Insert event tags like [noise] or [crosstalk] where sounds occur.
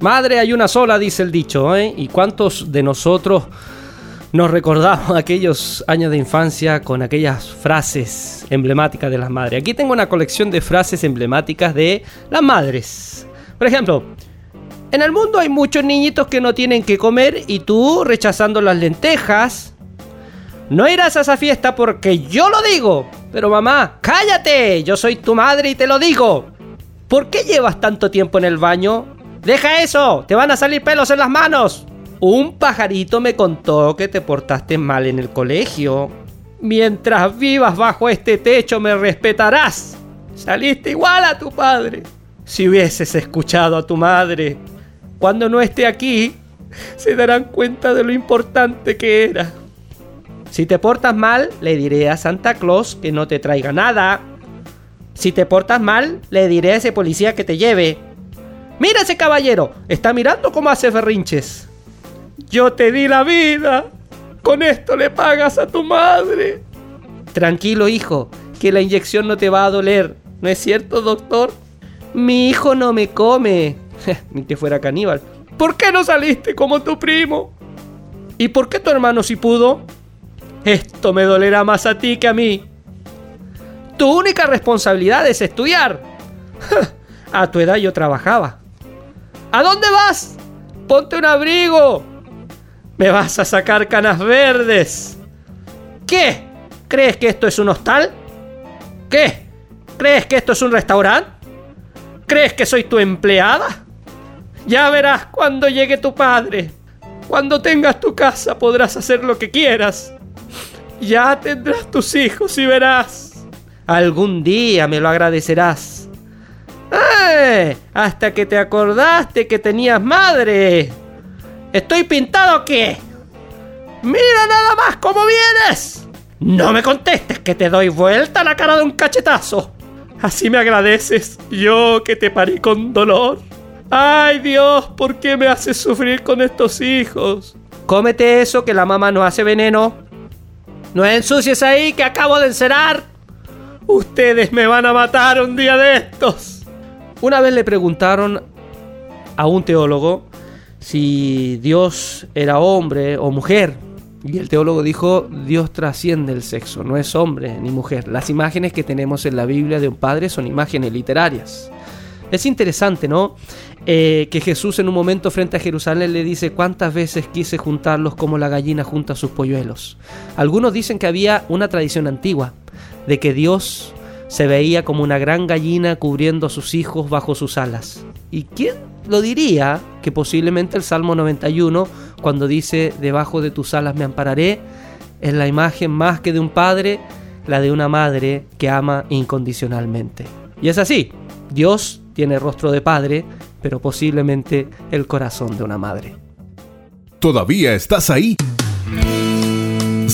Madre hay una sola, dice el dicho, ¿eh? ¿Y cuántos de nosotros nos recordamos [laughs] aquellos años de infancia con aquellas frases emblemáticas de las madres? Aquí tengo una colección de frases emblemáticas de las madres. Por ejemplo, en el mundo hay muchos niñitos que no tienen que comer y tú rechazando las lentejas. No irás a esa fiesta porque yo lo digo. Pero mamá, cállate, yo soy tu madre y te lo digo. ¿Por qué llevas tanto tiempo en el baño? ¡Deja eso! ¡Te van a salir pelos en las manos! Un pajarito me contó que te portaste mal en el colegio. Mientras vivas bajo este techo me respetarás. Saliste igual a tu padre. Si hubieses escuchado a tu madre, cuando no esté aquí, se darán cuenta de lo importante que era. Si te portas mal, le diré a Santa Claus que no te traiga nada. Si te portas mal, le diré a ese policía que te lleve. Mira ese caballero, está mirando cómo hace berrinches. Yo te di la vida. Con esto le pagas a tu madre. Tranquilo, hijo, que la inyección no te va a doler. ¿No es cierto, doctor? Mi hijo no me come. [laughs] Ni que fuera caníbal. ¿Por qué no saliste como tu primo? ¿Y por qué tu hermano sí pudo? Esto me dolerá más a ti que a mí. Tu única responsabilidad es estudiar. [laughs] a tu edad yo trabajaba. ¿A dónde vas? Ponte un abrigo. Me vas a sacar canas verdes. ¿Qué? ¿Crees que esto es un hostal? ¿Qué? ¿Crees que esto es un restaurante? ¿Crees que soy tu empleada? Ya verás cuando llegue tu padre. Cuando tengas tu casa podrás hacer lo que quieras. Ya tendrás tus hijos y verás. Algún día me lo agradecerás. Hasta que te acordaste que tenías madre. ¿Estoy pintado o qué? ¡Mira nada más cómo vienes! No me contestes que te doy vuelta la cara de un cachetazo. Así me agradeces, yo que te parí con dolor. Ay Dios, ¿por qué me haces sufrir con estos hijos? Cómete eso que la mamá no hace veneno. No ensucies ahí que acabo de encerar. Ustedes me van a matar un día de estos. Una vez le preguntaron a un teólogo si Dios era hombre o mujer. Y el teólogo dijo, Dios trasciende el sexo, no es hombre ni mujer. Las imágenes que tenemos en la Biblia de un padre son imágenes literarias. Es interesante, ¿no? Eh, que Jesús en un momento frente a Jerusalén le dice cuántas veces quise juntarlos como la gallina junta sus polluelos. Algunos dicen que había una tradición antigua de que Dios se veía como una gran gallina cubriendo a sus hijos bajo sus alas. ¿Y quién lo diría que posiblemente el Salmo 91, cuando dice, debajo de tus alas me ampararé, es la imagen más que de un padre, la de una madre que ama incondicionalmente? Y es así, Dios tiene rostro de padre, pero posiblemente el corazón de una madre. ¿Todavía estás ahí?